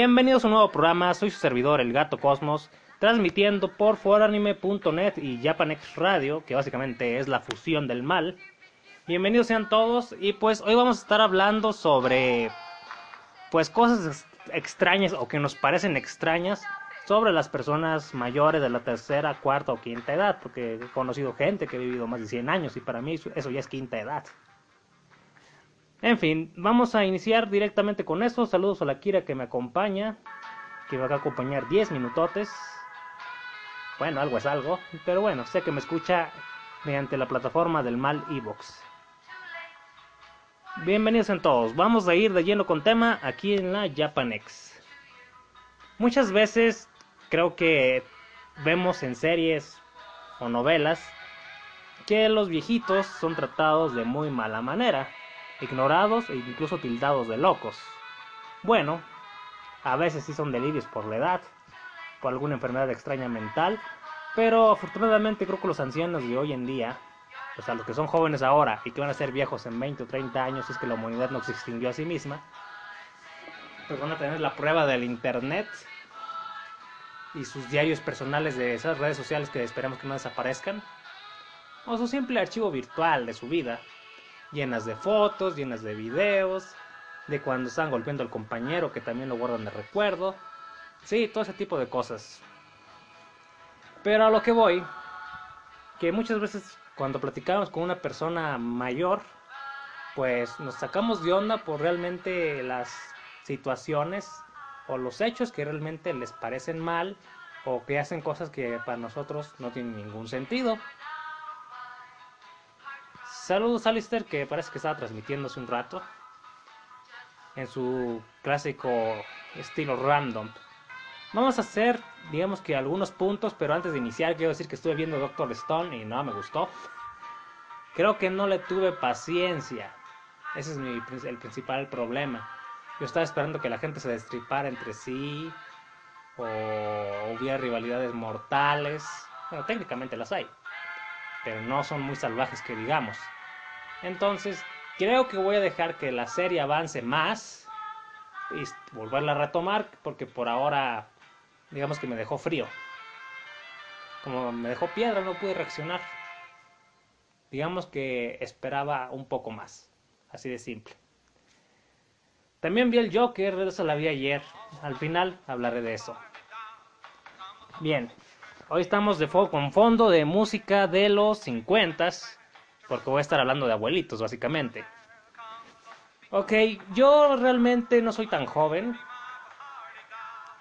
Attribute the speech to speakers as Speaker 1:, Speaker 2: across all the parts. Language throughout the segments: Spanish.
Speaker 1: Bienvenidos a un nuevo programa, soy su servidor, el Gato Cosmos, transmitiendo por foranime.net y Japanex Radio, que básicamente es la fusión del mal. Bienvenidos sean todos y pues hoy vamos a estar hablando sobre pues cosas extrañas o que nos parecen extrañas sobre las personas mayores de la tercera, cuarta o quinta edad, porque he conocido gente que ha vivido más de 100 años y para mí eso ya es quinta edad. En fin, vamos a iniciar directamente con eso. Saludos a la Kira que me acompaña, que va a acompañar 10 minutotes. Bueno, algo es algo, pero bueno, sé que me escucha mediante la plataforma del mal Evox. Bienvenidos en todos, vamos a ir de lleno con tema aquí en la Japanex. Muchas veces creo que vemos en series o novelas que los viejitos son tratados de muy mala manera, ignorados e incluso tildados de locos. Bueno, a veces sí son delirios por la edad, por alguna enfermedad extraña mental, pero afortunadamente creo que los ancianos de hoy en día, o sea, los que son jóvenes ahora y que van a ser viejos en 20 o 30 años, es que la humanidad no se extinguió a sí misma, pues van a tener la prueba del internet y sus diarios personales de esas redes sociales que esperamos que no desaparezcan, o su simple archivo virtual de su vida, llenas de fotos, llenas de videos, de cuando están golpeando al compañero que también lo guardan de recuerdo, sí, todo ese tipo de cosas. Pero a lo que voy, que muchas veces cuando platicamos con una persona mayor, pues nos sacamos de onda por realmente las situaciones o los hechos que realmente les parecen mal o que hacen cosas que para nosotros no tienen ningún sentido. Saludos Alistair que parece que estaba transmitiendo hace un rato en su clásico estilo random. Vamos a hacer, digamos que algunos puntos, pero antes de iniciar quiero decir que estuve viendo Doctor Stone y no me gustó. Creo que no le tuve paciencia. Ese es mi, el principal problema. Yo estaba esperando que la gente se destripara entre sí o hubiera rivalidades mortales. Bueno, técnicamente las hay, pero no son muy salvajes que digamos. Entonces, creo que voy a dejar que la serie avance más y volverla a retomar porque por ahora digamos que me dejó frío. Como me dejó piedra, no pude reaccionar. Digamos que esperaba un poco más, así de simple. También vi el Joker, eso la vi ayer. Al final hablaré de eso. Bien, hoy estamos de con fondo de música de los 50 porque voy a estar hablando de abuelitos básicamente. Ok, yo realmente no soy tan joven.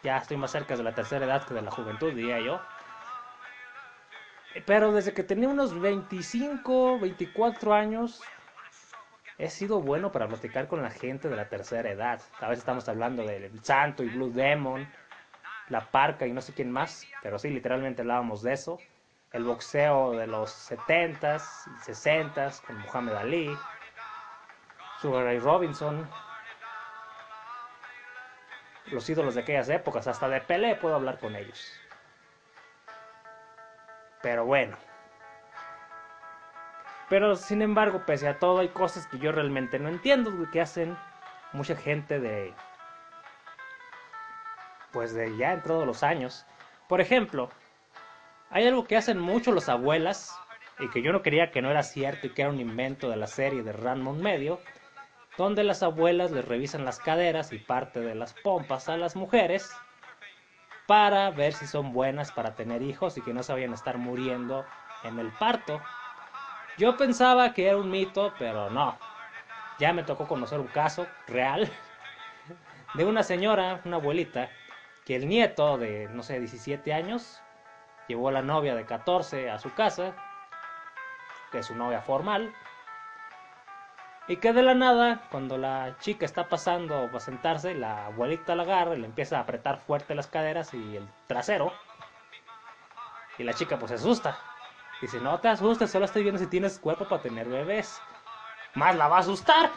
Speaker 1: Ya estoy más cerca de la tercera edad que de la juventud, diría yo. Pero desde que tenía unos 25, 24 años, he sido bueno para platicar con la gente de la tercera edad. A veces estamos hablando del Santo y Blue Demon, la Parca y no sé quién más, pero sí, literalmente hablábamos de eso. El boxeo de los 70s y 60s con Muhammad Ali, Sugar Ray Robinson, los ídolos de aquellas épocas, hasta de Pelé puedo hablar con ellos. Pero bueno, pero sin embargo, pese a todo, hay cosas que yo realmente no entiendo, que hacen mucha gente de. Pues de ya en todos los años. Por ejemplo, hay algo que hacen mucho las abuelas, y que yo no quería que no era cierto y que era un invento de la serie de Ranmon Medio, donde las abuelas les revisan las caderas y parte de las pompas a las mujeres para ver si son buenas para tener hijos y que no se vayan a estar muriendo en el parto. Yo pensaba que era un mito, pero no. Ya me tocó conocer un caso real de una señora, una abuelita, que el nieto de, no sé, 17 años, llevó a la novia de 14 a su casa, que es su novia formal, y que de la nada, cuando la chica está pasando para sentarse, la abuelita la agarra y le empieza a apretar fuerte las caderas y el trasero. Y la chica pues se asusta. Dice, no te asustes, solo estoy viendo si tienes cuerpo para tener bebés. Más la va a asustar.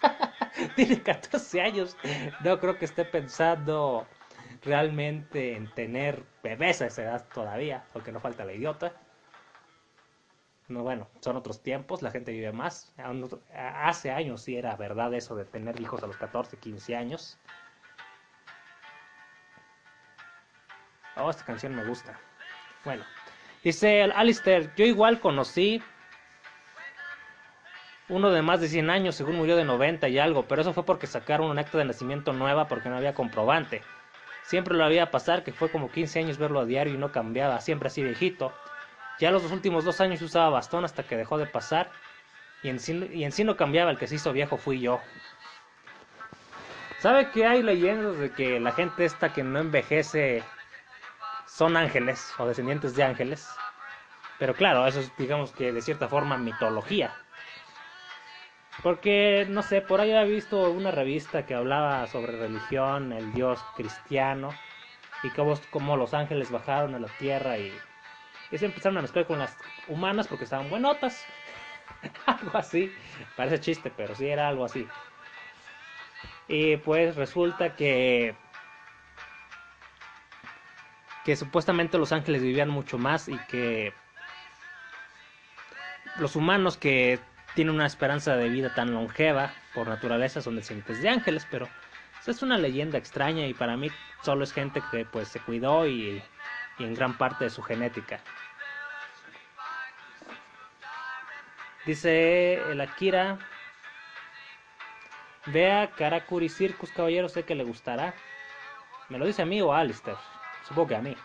Speaker 1: Tiene 14 años. No creo que esté pensando realmente en tener bebés a esa edad todavía, porque no falta la idiota. No, bueno, son otros tiempos, la gente vive más. Hace años sí era verdad eso de tener hijos a los 14, 15 años. Oh, esta canción me gusta. Bueno, dice Alistair, yo igual conocí uno de más de 100 años, según murió de 90 y algo, pero eso fue porque sacaron un acta de nacimiento nueva porque no había comprobante. Siempre lo había pasar que fue como 15 años verlo a diario y no cambiaba, siempre así viejito. Ya los dos últimos dos años usaba bastón hasta que dejó de pasar y en, sí, y en sí no cambiaba, el que se hizo viejo fui yo. ¿Sabe que hay leyendas de que la gente esta que no envejece son ángeles o descendientes de ángeles? Pero claro, eso es digamos que de cierta forma mitología. Porque, no sé, por ahí había visto una revista que hablaba sobre religión, el dios cristiano, y cómo, cómo los ángeles bajaron a la tierra y, y se empezaron a mezclar con las humanas porque estaban buenotas. algo así. Parece chiste, pero sí era algo así. Y pues resulta que que supuestamente los ángeles vivían mucho más y que los humanos que tiene una esperanza de vida tan longeva por naturaleza son descendientes de ángeles, pero es una leyenda extraña y para mí solo es gente que pues se cuidó y, y en gran parte de su genética. Dice el Akira, vea Karakuri Circus, caballero, sé que le gustará. ¿Me lo dice a mí o a Alistair? Supongo que a mí.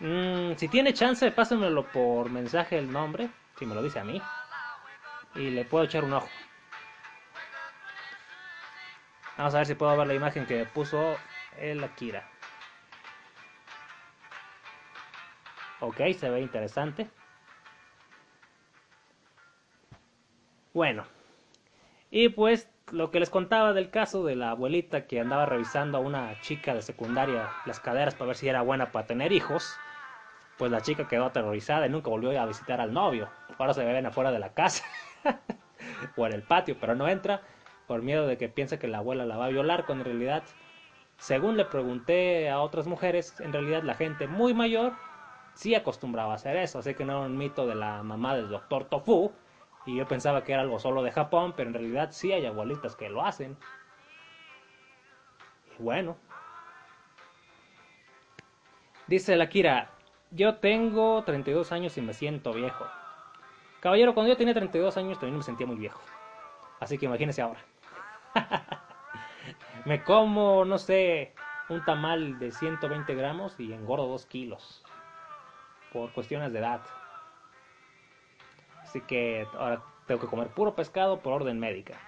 Speaker 1: Mm, si tiene chance, pásenmelo por mensaje el nombre si me lo dice a mí. Y le puedo echar un ojo. Vamos a ver si puedo ver la imagen que puso el Akira. Ok, se ve interesante. Bueno, y pues lo que les contaba del caso de la abuelita que andaba revisando a una chica de secundaria las caderas para ver si era buena para tener hijos pues la chica quedó aterrorizada y nunca volvió a visitar al novio. Ahora se ven afuera de la casa o en el patio, pero no entra por miedo de que piense que la abuela la va a violar, cuando en realidad, según le pregunté a otras mujeres, en realidad la gente muy mayor sí acostumbraba a hacer eso, así que no era un mito de la mamá del doctor Tofu, y yo pensaba que era algo solo de Japón, pero en realidad sí hay abuelitas que lo hacen. Y bueno. Dice la Kira, yo tengo 32 años y me siento viejo. Caballero, cuando yo tenía 32 años también me sentía muy viejo. Así que imagínese ahora. me como, no sé, un tamal de 120 gramos y engordo 2 kilos. Por cuestiones de edad. Así que ahora tengo que comer puro pescado por orden médica.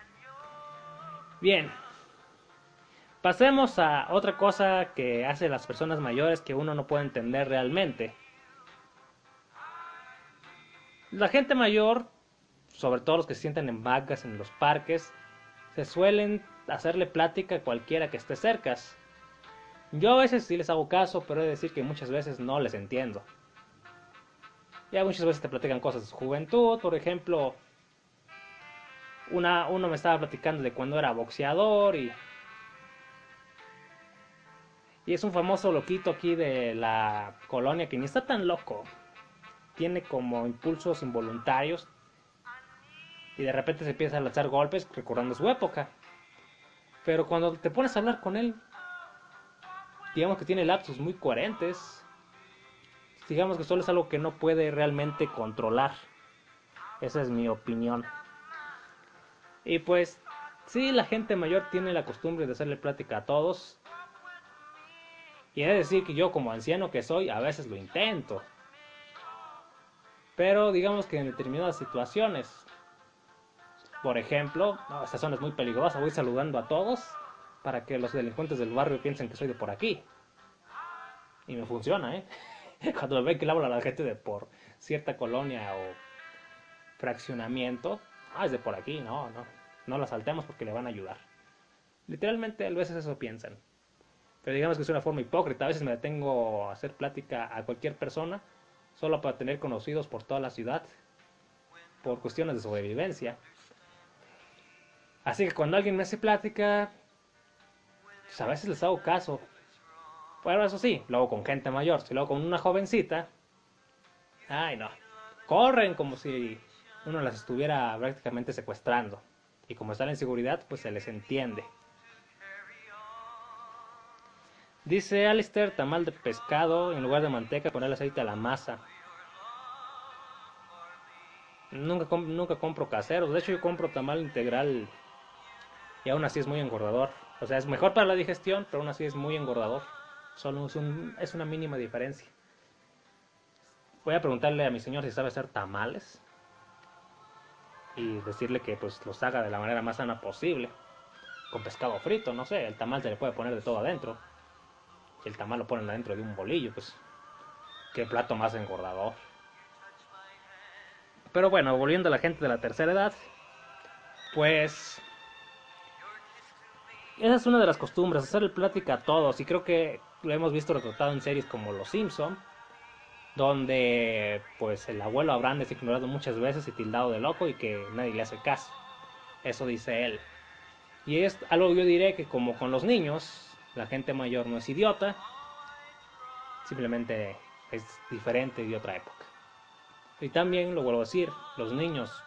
Speaker 1: Bien. Pasemos a otra cosa que hace las personas mayores que uno no puede entender realmente. La gente mayor, sobre todo los que se sientan en vacas en los parques, se suelen hacerle plática a cualquiera que esté cerca. Yo a veces sí les hago caso, pero he de decir que muchas veces no les entiendo. Ya muchas veces te platican cosas de su juventud, por ejemplo, una, uno me estaba platicando de cuando era boxeador y y es un famoso loquito aquí de la colonia que ni está tan loco. Tiene como impulsos involuntarios. Y de repente se empieza a lanzar golpes recordando su época. Pero cuando te pones a hablar con él, digamos que tiene lapsos muy coherentes. Digamos que solo es algo que no puede realmente controlar. Esa es mi opinión. Y pues, sí, la gente mayor tiene la costumbre de hacerle plática a todos y de decir que yo como anciano que soy, a veces lo intento. Pero digamos que en determinadas situaciones, por ejemplo, esta zona es muy peligrosa, voy saludando a todos para que los delincuentes del barrio piensen que soy de por aquí. Y me funciona, ¿eh? Cuando ven que le hablo a la gente de por cierta colonia o fraccionamiento, ah, es de por aquí, no, no, no la saltemos porque le van a ayudar. Literalmente a veces eso piensan. Pero digamos que es una forma hipócrita. A veces me detengo a hacer plática a cualquier persona solo para tener conocidos por toda la ciudad por cuestiones de sobrevivencia. Así que cuando alguien me hace plática, pues a veces les hago caso. Bueno, eso sí, lo hago con gente mayor. Si lo hago con una jovencita, ay no, corren como si uno las estuviera prácticamente secuestrando. Y como están en seguridad, pues se les entiende. Dice Alistair, tamal de pescado, en lugar de manteca, ponerle aceite a la masa. Nunca, nunca compro caseros. De hecho, yo compro tamal integral y aún así es muy engordador. O sea, es mejor para la digestión, pero aún así es muy engordador. Solo es, es una mínima diferencia. Voy a preguntarle a mi señor si sabe hacer tamales y decirle que pues los haga de la manera más sana posible. Con pescado frito, no sé, el tamal se le puede poner de todo adentro. Si el tamal lo ponen adentro de un bolillo, pues qué plato más engordador. Pero bueno, volviendo a la gente de la tercera edad, pues esa es una de las costumbres, hacer el plática a todos y creo que lo hemos visto retratado en series como Los Simpson, donde pues el abuelo Abraham es ignorado muchas veces y tildado de loco y que nadie le hace caso. Eso dice él. Y es algo yo diré que como con los niños, la gente mayor no es idiota, simplemente es diferente de otra época. Y también lo vuelvo a decir, los niños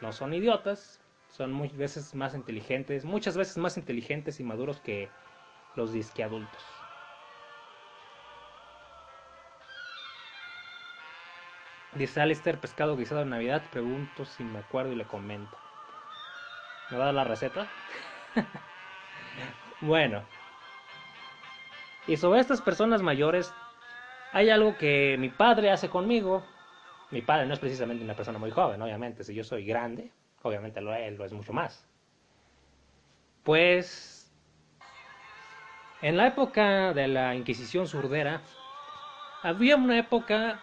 Speaker 1: no son idiotas, son muchas veces más inteligentes, muchas veces más inteligentes y maduros que los disque adultos. Dice Alistair, pescado guisado en Navidad. Pregunto si me acuerdo y le comento. ¿Me va a dar la receta? bueno. Y sobre estas personas mayores, hay algo que mi padre hace conmigo. Mi padre no es precisamente una persona muy joven, obviamente. Si yo soy grande, obviamente lo, él lo es mucho más. Pues, en la época de la Inquisición surdera, había una época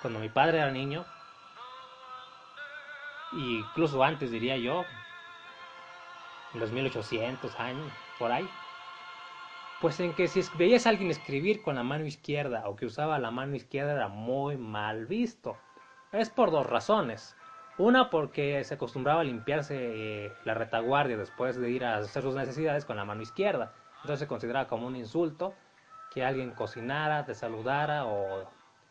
Speaker 1: cuando mi padre era niño, incluso antes diría yo, en los 1800 años, por ahí, pues en que si veías a alguien escribir con la mano izquierda o que usaba la mano izquierda era muy mal visto. Es por dos razones. Una porque se acostumbraba a limpiarse eh, la retaguardia después de ir a hacer sus necesidades con la mano izquierda. Entonces se consideraba como un insulto que alguien cocinara, te saludara o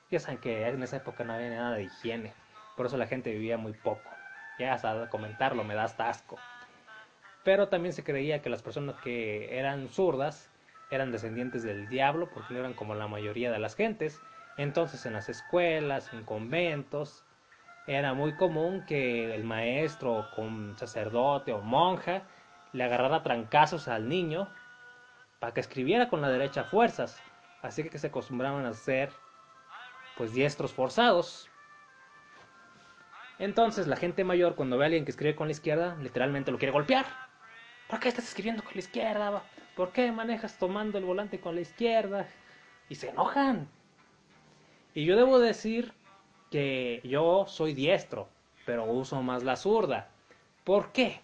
Speaker 1: ya saben que en esa época no había nada de higiene, por eso la gente vivía muy poco. Ya hasta comentarlo me da hasta asco. Pero también se creía que las personas que eran zurdas eran descendientes del diablo, porque no eran como la mayoría de las gentes. Entonces en las escuelas, en conventos, era muy común que el maestro con sacerdote o monja le agarrara trancazos al niño para que escribiera con la derecha fuerzas. Así que se acostumbraban a hacer pues diestros forzados. Entonces la gente mayor cuando ve a alguien que escribe con la izquierda, literalmente lo quiere golpear. ¿Por qué estás escribiendo con la izquierda? ¿Por qué manejas tomando el volante con la izquierda? Y se enojan. Y yo debo decir que yo soy diestro, pero uso más la zurda. ¿Por qué?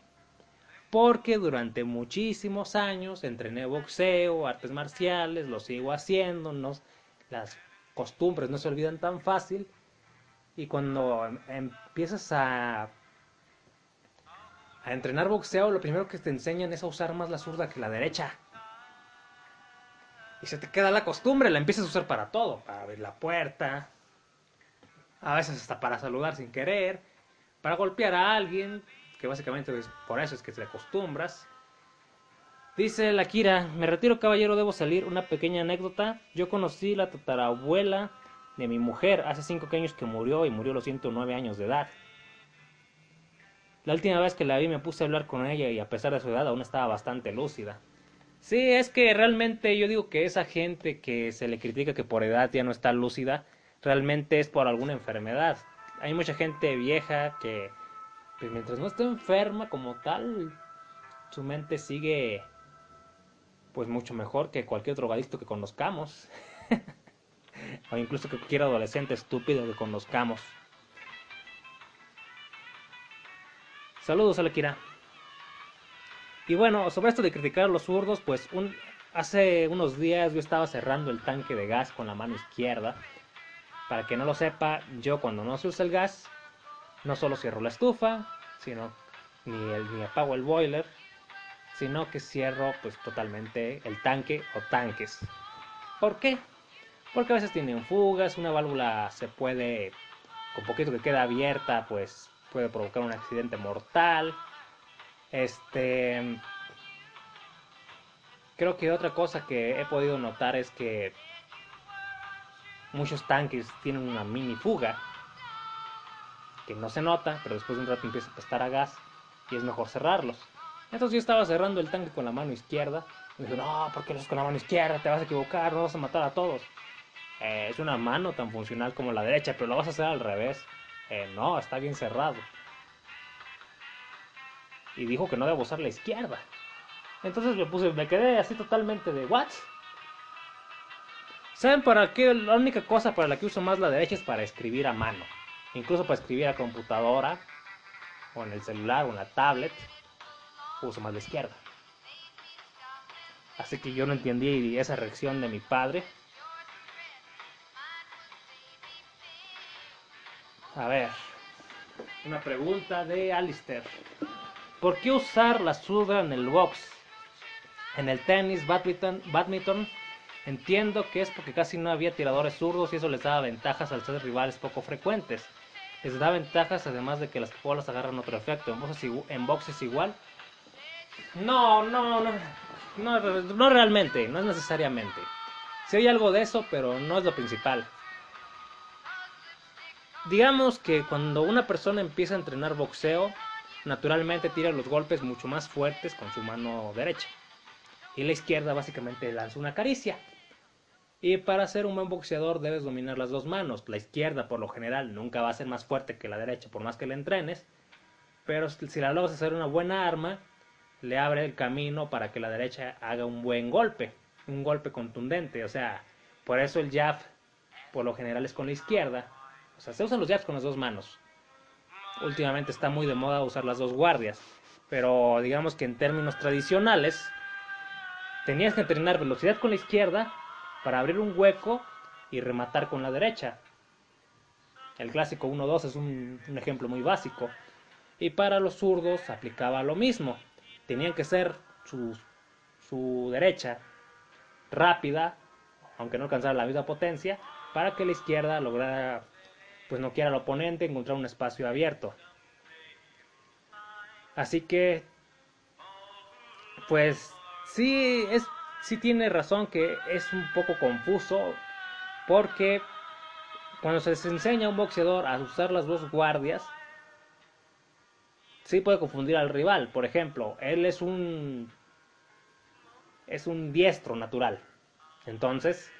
Speaker 1: Porque durante muchísimos años entrené boxeo, artes marciales, lo sigo haciendo, las costumbres no se olvidan tan fácil y cuando em, empiezas a a entrenar boxeo lo primero que te enseñan es a usar más la zurda que la derecha y se te queda la costumbre la empiezas a usar para todo para abrir la puerta a veces hasta para saludar sin querer para golpear a alguien que básicamente por eso es que te acostumbras Dice la Kira, me retiro caballero, debo salir. Una pequeña anécdota. Yo conocí la tatarabuela de mi mujer hace 5 años que murió y murió a los 109 años de edad. La última vez que la vi me puse a hablar con ella y a pesar de su edad aún estaba bastante lúcida. Sí, es que realmente yo digo que esa gente que se le critica que por edad ya no está lúcida, realmente es por alguna enfermedad. Hay mucha gente vieja que, pues mientras no esté enferma como tal, su mente sigue pues mucho mejor que cualquier drogadicto que conozcamos. o incluso que cualquier adolescente estúpido que conozcamos. Saludos, Alekira. Y bueno, sobre esto de criticar a los zurdos, pues un, hace unos días yo estaba cerrando el tanque de gas con la mano izquierda. Para que no lo sepa, yo cuando no se usa el gas, no solo cierro la estufa, sino ni, el, ni apago el boiler, sino que cierro pues totalmente el tanque o tanques. ¿Por qué? Porque a veces tienen fugas, una válvula se puede, con poquito que queda abierta, pues puede provocar un accidente mortal. Este creo que otra cosa que he podido notar es que muchos tanques tienen una mini fuga que no se nota, pero después de un rato empieza a prestar a gas y es mejor cerrarlos. Entonces yo estaba cerrando el tanque con la mano izquierda. Y dije, no, ¿por qué lo haces con la mano izquierda? Te vas a equivocar, no vas a matar a todos. Eh, es una mano tan funcional como la derecha, pero lo vas a hacer al revés. Eh, no, está bien cerrado. Y dijo que no debo usar la izquierda. Entonces me puse, me quedé así totalmente de, ¿what? ¿Saben para qué? La única cosa para la que uso más la derecha es para escribir a mano. Incluso para escribir a computadora, o en el celular, o en la tablet, uso más la izquierda. Así que yo no entendí esa reacción de mi padre. A ver, una pregunta de Alistair. ¿Por qué usar la zurda en el box? En el tenis, badminton, badminton, entiendo que es porque casi no había tiradores zurdos y eso les daba ventajas al ser rivales poco frecuentes. Les da ventajas además de que las bolas agarran otro efecto. ¿En box, es igual? No, no, no, no, no realmente, no es necesariamente. Si hay algo de eso, pero no es lo principal. Digamos que cuando una persona empieza a entrenar boxeo, naturalmente tira los golpes mucho más fuertes con su mano derecha. Y la izquierda básicamente lanza una caricia. Y para ser un buen boxeador debes dominar las dos manos. La izquierda por lo general nunca va a ser más fuerte que la derecha por más que la entrenes. Pero si la logras hacer una buena arma, le abre el camino para que la derecha haga un buen golpe. Un golpe contundente. O sea, por eso el jab por lo general es con la izquierda o sea, se usan los jabs con las dos manos. Últimamente está muy de moda usar las dos guardias. Pero digamos que en términos tradicionales, tenías que entrenar velocidad con la izquierda para abrir un hueco y rematar con la derecha. El clásico 1-2 es un, ejemplo muy básico. Y para los zurdos aplicaba lo mismo. Tenían que ser su, su derecha rápida, aunque no alcanzara la misma potencia, para que la izquierda lograra pues no quiera al oponente encontrar un espacio abierto. Así que, pues sí, es, sí tiene razón que es un poco confuso porque cuando se les enseña a un boxeador a usar las dos guardias, sí puede confundir al rival. Por ejemplo, él es un es un diestro natural. Entonces,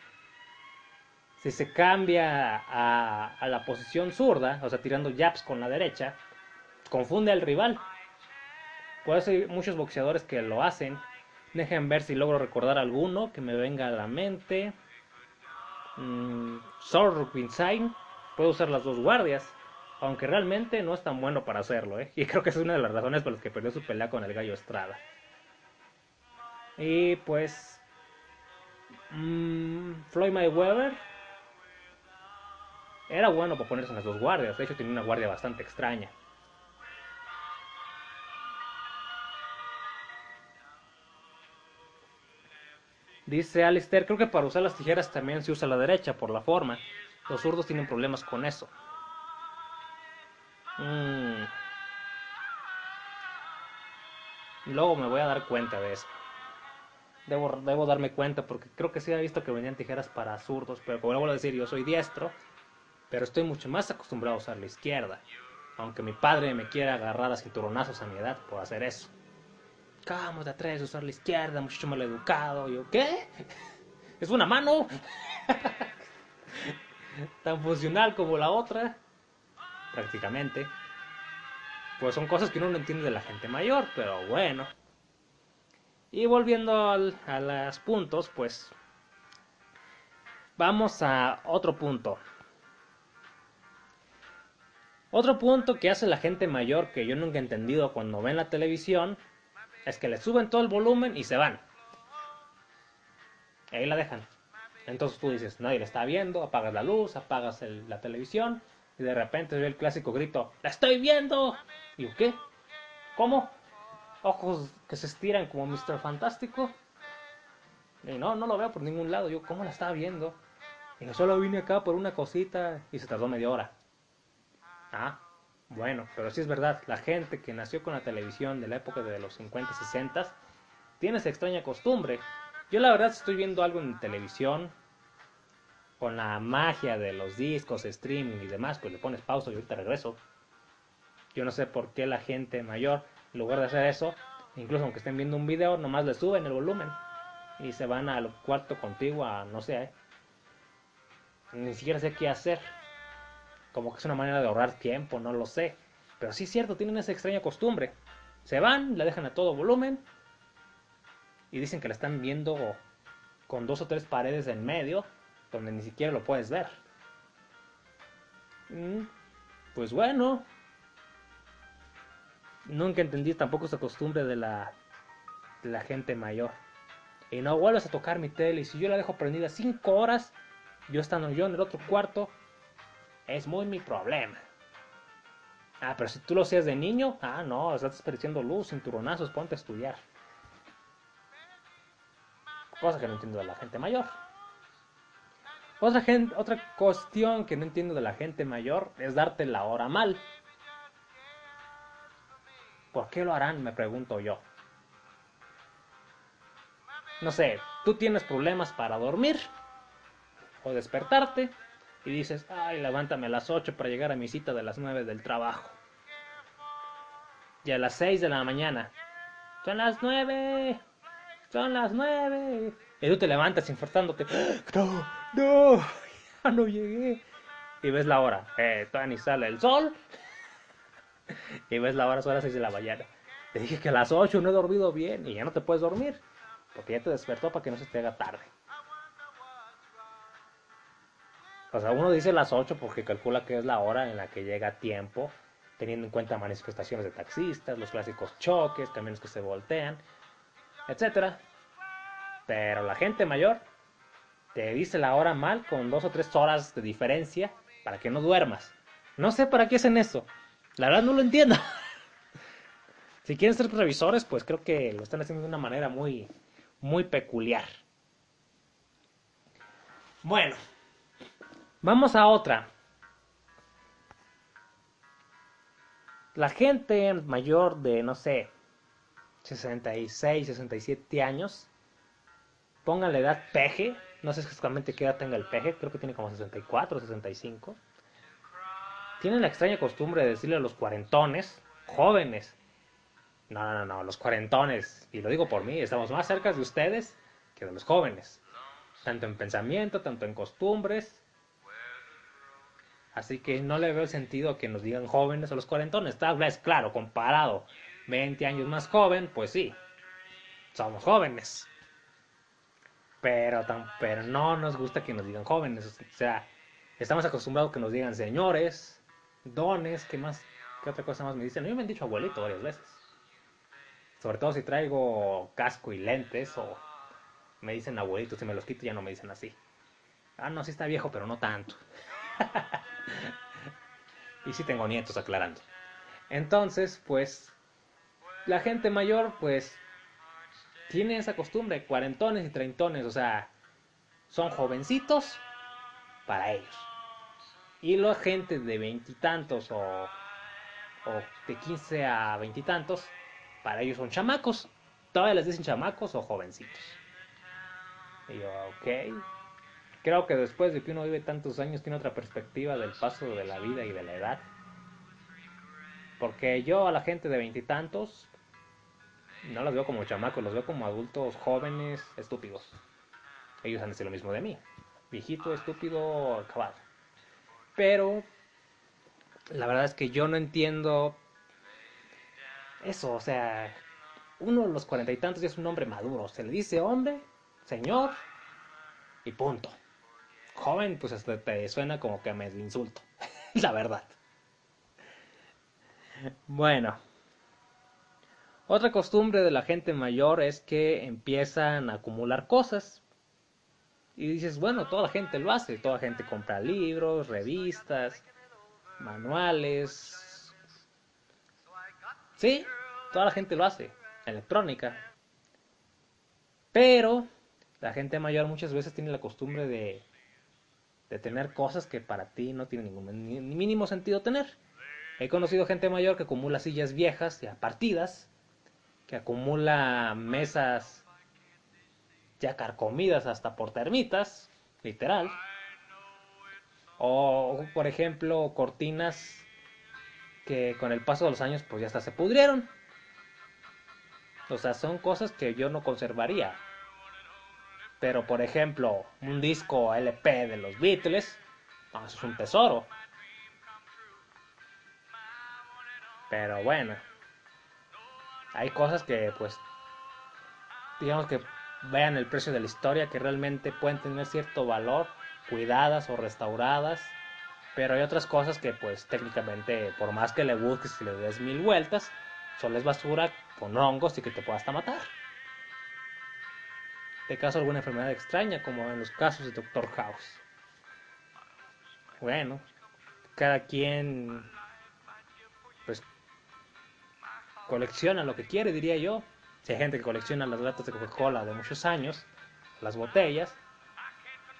Speaker 1: si se cambia a, la posición zurda, o sea, tirando jabs con la derecha, confunde al rival. Por eso hay muchos boxeadores que lo hacen. Dejen ver si logro recordar alguno que me venga a la mente. Mm, puede usar las dos guardias, aunque realmente no es tan bueno para hacerlo. ¿eh? Y creo que es una de las razones por las que perdió su pelea con el gallo Estrada. Y pues. Mm, Floyd Mayweather era bueno para ponerse en las dos guardias. De hecho, tenía una guardia bastante extraña. Dice Alistair, creo que para usar las tijeras también se usa la derecha por la forma. Los zurdos tienen problemas con eso. Mm. Luego me voy a dar cuenta de eso. Debo, debo darme cuenta porque creo que sí he visto que venían tijeras para zurdos, pero como vuelvo a decir, yo soy diestro pero estoy mucho más acostumbrado a usar la izquierda, aunque mi padre me quiera agarrar a cinturonazos a mi edad por hacer eso. Vamos de atrás, usar la izquierda, muchacho mal educado. Yo, ¿qué? ¿Es una mano? Tan funcional como la otra, prácticamente. Pues son cosas que uno no entiende de la gente mayor, pero bueno. Y volviendo al, a los puntos, pues vamos a otro punto. Otro punto que hace la gente mayor que yo nunca he entendido cuando ven la televisión es que le suben todo el volumen y se van. Y ahí la dejan. Entonces tú dices, nadie la está viendo, apagas la luz, apagas la televisión y de repente ve el clásico grito, ¡la estoy viendo! Y ¿qué? ¿Cómo? Ojos que se estiran como Mr. Fantástico. Y no, no lo veo por ningún lado. Yo, ¿cómo la estaba viendo? Y yo solo vine acá por una cosita y se tardó media hora. Ah, bueno, pero sí es verdad, la gente que nació con la televisión de la época de los 50 y 60 tiene esa extraña costumbre Yo la verdad estoy viendo algo en televisión con la magia de los discos, streaming y demás, pues le pones pausa y ahorita regreso. Yo no sé por qué la gente mayor, en lugar de hacer eso, incluso aunque estén viendo un video, nomás le suben el volumen y se van al cuarto contigo a, no sé, ni siquiera sé qué hacer. Como que es una manera de ahorrar tiempo, no lo sé. Pero sí es cierto, tienen esa extraña costumbre. Se van, la dejan a todo volumen y dicen que la están viendo con dos o tres paredes en medio donde ni siquiera lo puedes ver. Mm, pues bueno, nunca entendí tampoco esa costumbre de la, de la gente mayor. Y no vuelves a tocar mi tele. Y si yo la dejo prendida 5 horas, yo estando yo en el otro cuarto, es muy mi problema. Ah, pero si tú lo hacías de niño, ah, no, estás desperdiciando luz, cinturonazos, ponte a estudiar. Cosa que no entiendo de la gente mayor. Otra, gente, otra cuestión que no entiendo de la gente mayor es darte la hora mal. ¿Por qué lo harán? Me pregunto yo. No sé, tú tienes problemas para dormir o despertarte y dices, ay, levántame a las 8 para llegar a mi cita de las 9 del trabajo. Y a las 6 de la mañana, son las 9, son las 9. Y tú te levantas infortándote, no, no, ya no llegué. Y ves la hora, eh, todavía ni sale el sol. y ves la hora, son las 6 de la mañana. Te dije que a las 8 no he dormido bien y ya no te puedes dormir. Porque ya te despertó para que no se te haga tarde. O sea, uno dice las 8 porque calcula que es la hora en la que llega a tiempo, teniendo en cuenta manifestaciones de taxistas, los clásicos choques, camiones que se voltean, etc. Pero la gente mayor te dice la hora mal con dos o tres horas de diferencia para que no duermas. No sé para qué hacen eso. La verdad no lo entiendo. si quieren ser revisores, pues creo que lo están haciendo de una manera muy, muy peculiar. Bueno, Vamos a otra. La gente mayor de, no sé, 66, 67 años, pongan la edad peje, no sé exactamente qué edad tenga el peje, creo que tiene como 64, 65. Tienen la extraña costumbre de decirle a los cuarentones, jóvenes, no, no, no, los cuarentones, y lo digo por mí, estamos más cerca de ustedes que de los jóvenes, tanto en pensamiento, tanto en costumbres, Así que no le veo sentido que nos digan jóvenes a los cuarentones. Tal vez, claro, comparado 20 años más joven, pues sí, somos jóvenes. Pero, tan, pero no nos gusta que nos digan jóvenes. O sea, estamos acostumbrados que nos digan señores, dones, ¿qué más? ¿Qué otra cosa más me dicen? A mí me han dicho abuelito varias veces. Sobre todo si traigo casco y lentes o me dicen abuelito, si me los quito ya no me dicen así. Ah, no, sí está viejo, pero no tanto. y si tengo nietos aclarando. Entonces, pues, la gente mayor, pues, tiene esa costumbre, cuarentones y treintones, o sea, son jovencitos para ellos. Y la gente de veintitantos o, o de quince a veintitantos, para ellos son chamacos. Todavía les dicen chamacos o jovencitos. Y yo, ok, Creo que después de que uno vive tantos años tiene otra perspectiva del paso de la vida y de la edad. Porque yo a la gente de veintitantos no los veo como chamacos, los veo como adultos jóvenes estúpidos. Ellos han de ser lo mismo de mí. Viejito, estúpido, acabado. Pero la verdad es que yo no entiendo eso, o sea, uno de los cuarenta y tantos ya es un hombre maduro. Se le dice hombre, señor y punto joven, pues hasta te suena como que me insulto, la verdad. Bueno, otra costumbre de la gente mayor es que empiezan a acumular cosas. Y dices, bueno, toda la gente lo hace, toda la gente compra libros, revistas, manuales. Sí, toda la gente lo hace, electrónica. Pero la gente mayor muchas veces tiene la costumbre de de tener cosas que para ti no tienen ningún ni, mínimo sentido tener. He conocido gente mayor que acumula sillas viejas, ya partidas, que acumula mesas ya carcomidas hasta por termitas, literal. O, por ejemplo, cortinas que con el paso de los años pues ya hasta se pudrieron. O sea, son cosas que yo no conservaría. Pero por ejemplo, un disco LP de los Beatles, eso es un tesoro. Pero bueno, hay cosas que pues digamos que vean el precio de la historia, que realmente pueden tener cierto valor, cuidadas o restauradas. Pero hay otras cosas que pues técnicamente, por más que le busques y le des mil vueltas, solo es basura con hongos y que te pueda hasta matar. De caso alguna enfermedad extraña, como en los casos de Doctor House. Bueno, cada quien pues colecciona lo que quiere, diría yo. Si hay gente que colecciona las latas de Coca-Cola de muchos años, las botellas.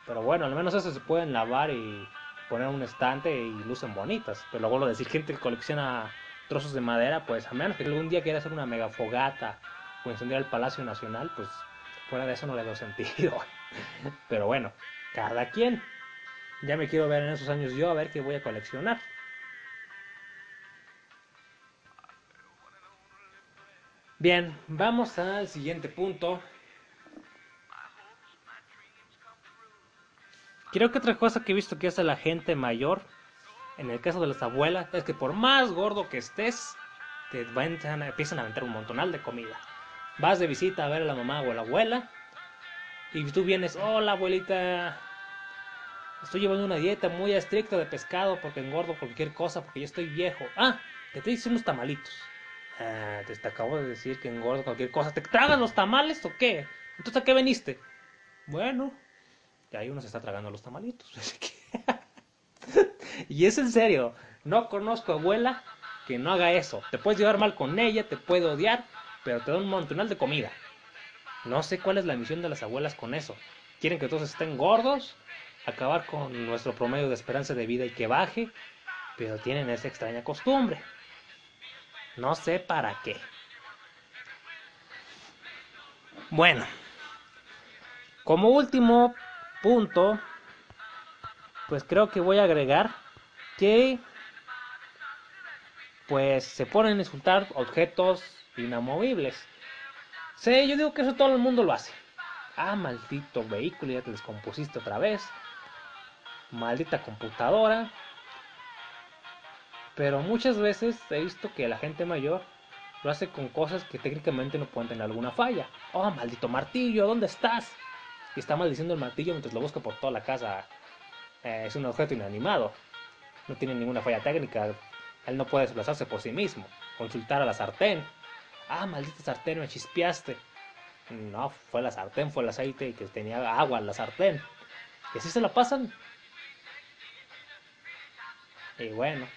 Speaker 1: Pero bueno, al menos eso se pueden lavar y poner en un estante y lucen bonitas. Pero luego lo decir gente que colecciona trozos de madera, pues a menos que algún día quiera hacer una mega fogata o encender el Palacio Nacional, pues fuera de eso no le doy sentido. Pero bueno, cada quien. Ya me quiero ver en esos años yo a ver qué voy a coleccionar. Bien, vamos al siguiente punto. Creo que otra cosa que he visto que hace la gente mayor, en el caso de las abuelas, es que por más gordo que estés, te empiezan a aventar un montonal de comida. Vas de visita a ver a la mamá o a la abuela, y tú vienes, hola abuelita, estoy llevando una dieta muy estricta de pescado porque engordo cualquier cosa, porque ya estoy viejo. Ah, te hice unos tamalitos. Ah, te, acabo de decir que engordo cualquier cosa. ¿Te tragas los tamales o qué? Entonces, ¿a qué veniste? Bueno, y ahí uno se está tragando los tamalitos. y es en serio, no conozco abuela que no haga eso. Te puedes llevar mal con ella, te puede odiar, pero te da un montonal de comida. No sé cuál es la misión de las abuelas con eso. ¿Quieren que todos estén gordos? ¿Acabar con nuestro promedio de esperanza de vida y que baje? Pero tienen esa extraña costumbre. No sé para qué. Bueno, como último punto, pues creo que voy a agregar que pues se ponen a insultar objetos inamovibles. Sí, yo digo que eso todo el mundo lo hace. Ah, maldito vehículo, ya te descompusiste otra vez. Maldita computadora. Pero muchas veces he visto que la gente mayor lo hace con cosas que técnicamente no pueden tener alguna falla. Oh, maldito martillo, ¿dónde estás? Y está maldiciendo el martillo mientras lo busca por toda la casa. Eh, es un objeto inanimado. No tiene ninguna falla técnica. Él no puede desplazarse por sí mismo. Consultar a la sartén. Ah, maldita sartén, me chispeaste. No, fue la sartén, fue el aceite y que tenía agua la sartén. Y así se la pasan. Y bueno,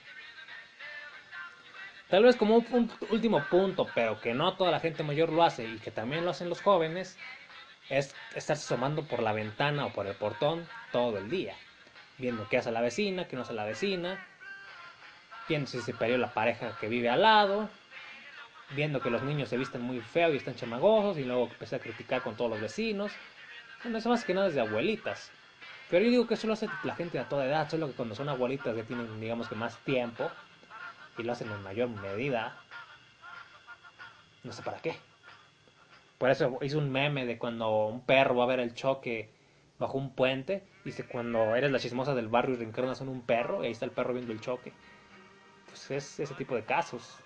Speaker 1: Tal vez como un último punto, pero que no toda la gente mayor lo hace y que también lo hacen los jóvenes, es estarse asomando por la ventana o por el portón todo el día, viendo qué hace la vecina, qué no hace la vecina, viendo si se perdió la pareja que vive al lado, viendo que los niños se visten muy feo y están chamagosos y luego empecé a criticar con todos los vecinos. Bueno, eso más que nada es de abuelitas. Pero yo digo que eso lo hace la gente a toda edad, solo que cuando son abuelitas que tienen, digamos que más tiempo, y lo hacen en mayor medida, no sé para qué. Por eso hice un meme de cuando un perro va a ver el choque bajo un puente. Dice, cuando eres la chismosa del barrio y reencarnas en un perro, y ahí está el perro viendo el choque. Pues es ese tipo de casos.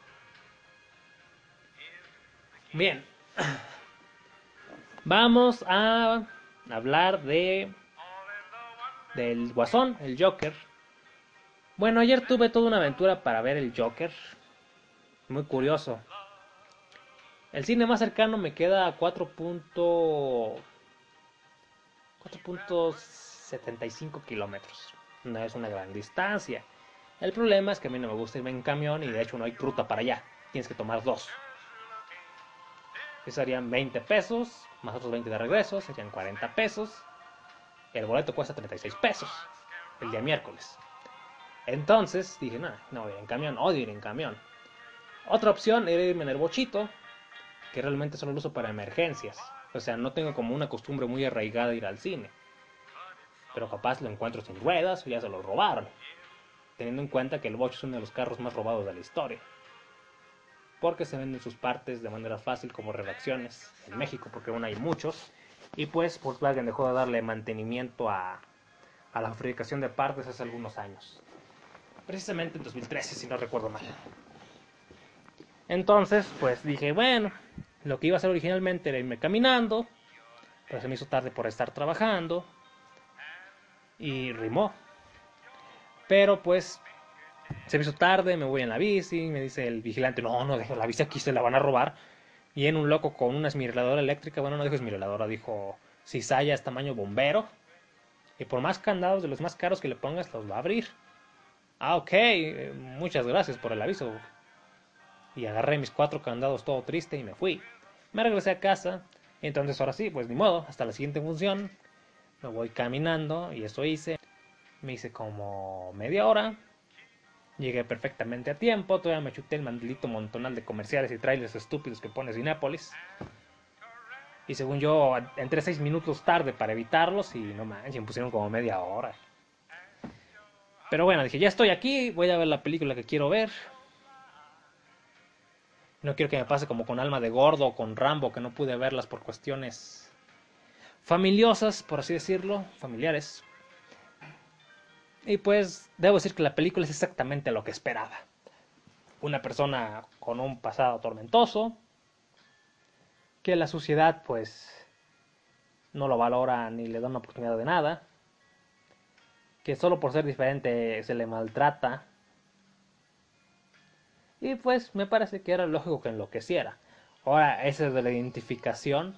Speaker 1: Bien. Vamos a hablar de del Guasón, el Joker. Bueno, ayer tuve toda una aventura para ver el Joker. Muy curioso. El cine más cercano me queda a 4.75 kilómetros. No es una gran distancia. El problema es que a mí no me gusta irme en camión y de hecho no hay ruta para allá. Tienes que tomar dos. Que serían 20 pesos, más otros 20 de regreso, serían 40 pesos. El boleto cuesta 36 pesos el día miércoles. Entonces dije, no, no voy a ir en camión, odio ir en camión. Otra opción era irme en el bochito, que realmente solo lo uso para emergencias. O sea, no tengo como una costumbre muy arraigada de ir al cine. Pero capaz lo encuentro sin ruedas o ya se lo robaron. Teniendo en cuenta que el Bosch es uno de los carros más robados de la historia. Porque se venden sus partes de manera fácil como redacciones en México, porque aún hay muchos. Y pues Volkswagen dejó de darle mantenimiento a, a la fabricación de partes hace algunos años. Precisamente en 2013, si no recuerdo mal. Entonces, pues dije, bueno, lo que iba a hacer originalmente era irme caminando, pero se me hizo tarde por estar trabajando y rimó. Pero pues se me hizo tarde, me voy en la bici, me dice el vigilante, no, no dejo la bici aquí, se la van a robar. Y en un loco con una esmiraladora eléctrica, bueno, no dijo esmiraladora, dijo cizalla es tamaño bombero. Y por más candados de los más caros que le pongas, los va a abrir. Ah, ok, muchas gracias por el aviso. Y agarré mis cuatro candados todo triste y me fui. Me regresé a casa. Entonces ahora sí, pues ni modo, hasta la siguiente función. Me voy caminando y eso hice. Me hice como media hora. Llegué perfectamente a tiempo. Todavía me chuté el mandilito montonal de comerciales y trailers estúpidos que pone Cinépolis. Y según yo, entré seis minutos tarde para evitarlos y no manches, me pusieron como media hora. Pero bueno, dije, ya estoy aquí, voy a ver la película que quiero ver. No quiero que me pase como con Alma de Gordo o con Rambo, que no pude verlas por cuestiones familiosas, por así decirlo, familiares. Y pues debo decir que la película es exactamente lo que esperaba. Una persona con un pasado tormentoso, que la sociedad pues no lo valora ni le da una oportunidad de nada que solo por ser diferente se le maltrata. Y pues me parece que era lógico que enloqueciera. Ahora, ese de la identificación,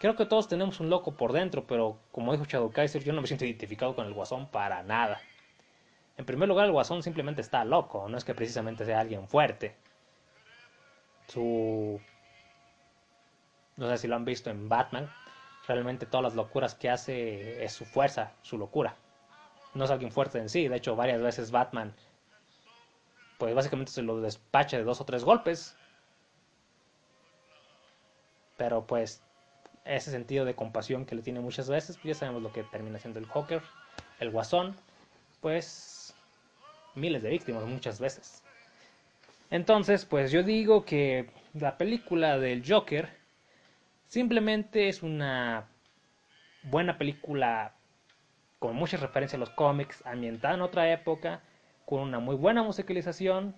Speaker 1: creo que todos tenemos un loco por dentro, pero como dijo Shadow Kaiser, yo no me siento identificado con el guasón para nada. En primer lugar, el guasón simplemente está loco, no es que precisamente sea alguien fuerte. Su... No sé si lo han visto en Batman. Realmente todas las locuras que hace es su fuerza, su locura no es alguien fuerte en sí. De hecho, varias veces Batman, pues básicamente se lo despacha de dos o tres golpes. Pero pues ese sentido de compasión que le tiene muchas veces, pues ya sabemos lo que termina siendo el Joker, el Guasón, pues miles de víctimas muchas veces. Entonces, pues yo digo que la película del Joker simplemente es una buena película con muchas referencias a los cómics, ambientada en otra época, con una muy buena musicalización,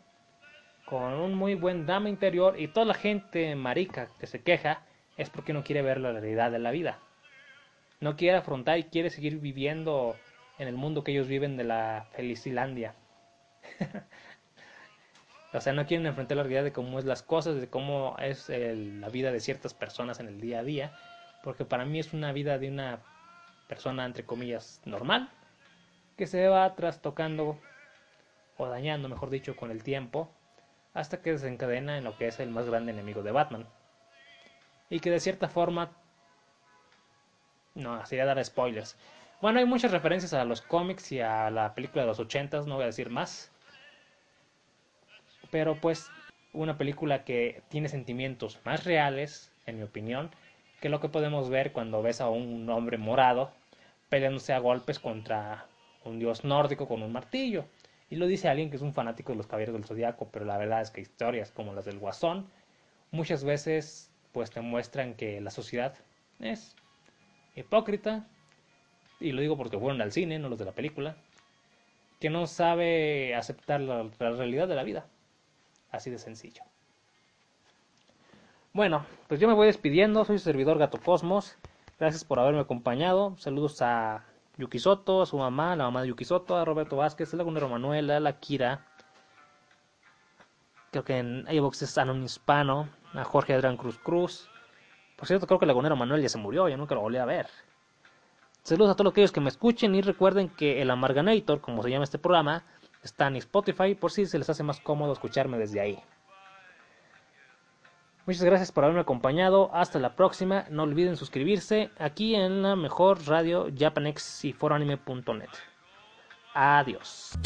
Speaker 1: con un muy buen drama interior y toda la gente marica que se queja es porque no quiere ver la realidad de la vida. No quiere afrontar y quiere seguir viviendo en el mundo que ellos viven de la Felicilandia. o sea, no quieren enfrentar la realidad de cómo es las cosas, de cómo es la vida de ciertas personas en el día a día, porque para mí es una vida de una persona entre comillas normal que se va trastocando o dañando, mejor dicho, con el tiempo hasta que desencadena en lo que es el más grande enemigo de Batman. Y que de cierta forma no, sería dar spoilers. Bueno, hay muchas referencias a los cómics y a la película de los ochentas, no voy a decir más. Pero pues una película que tiene sentimientos más reales, en mi opinión, que lo que podemos ver cuando ves a un hombre morado peleándose a golpes contra un dios nórdico con un martillo. Y lo dice alguien que es un fanático de los caballeros del zodiaco, pero la verdad es que historias como las del Guasón muchas veces pues te muestran que la sociedad es hipócrita, y lo digo porque fueron al cine, no los de la película, que no sabe aceptar la realidad de la vida. Así de sencillo. Bueno, pues yo me voy despidiendo. Soy su servidor Gato Cosmos. Gracias por haberme acompañado. Saludos a Yuki Soto, a su mamá, la mamá de Yuki Soto, a Roberto Vázquez, a Lagunero Manuel, a la Kira. Creo que en iVox es Anon Hispano, a Jorge Adrián Cruz Cruz. Por cierto, creo que Lagunero Manuel ya se murió, ya nunca lo volví a ver. Saludos a todos aquellos que me escuchen y recuerden que el Amarganator, como se llama este programa, está en Spotify por si se les hace más cómodo escucharme desde ahí. Muchas gracias por haberme acompañado. Hasta la próxima. No olviden suscribirse aquí en la mejor radio japanex y foroanime.net. Adiós.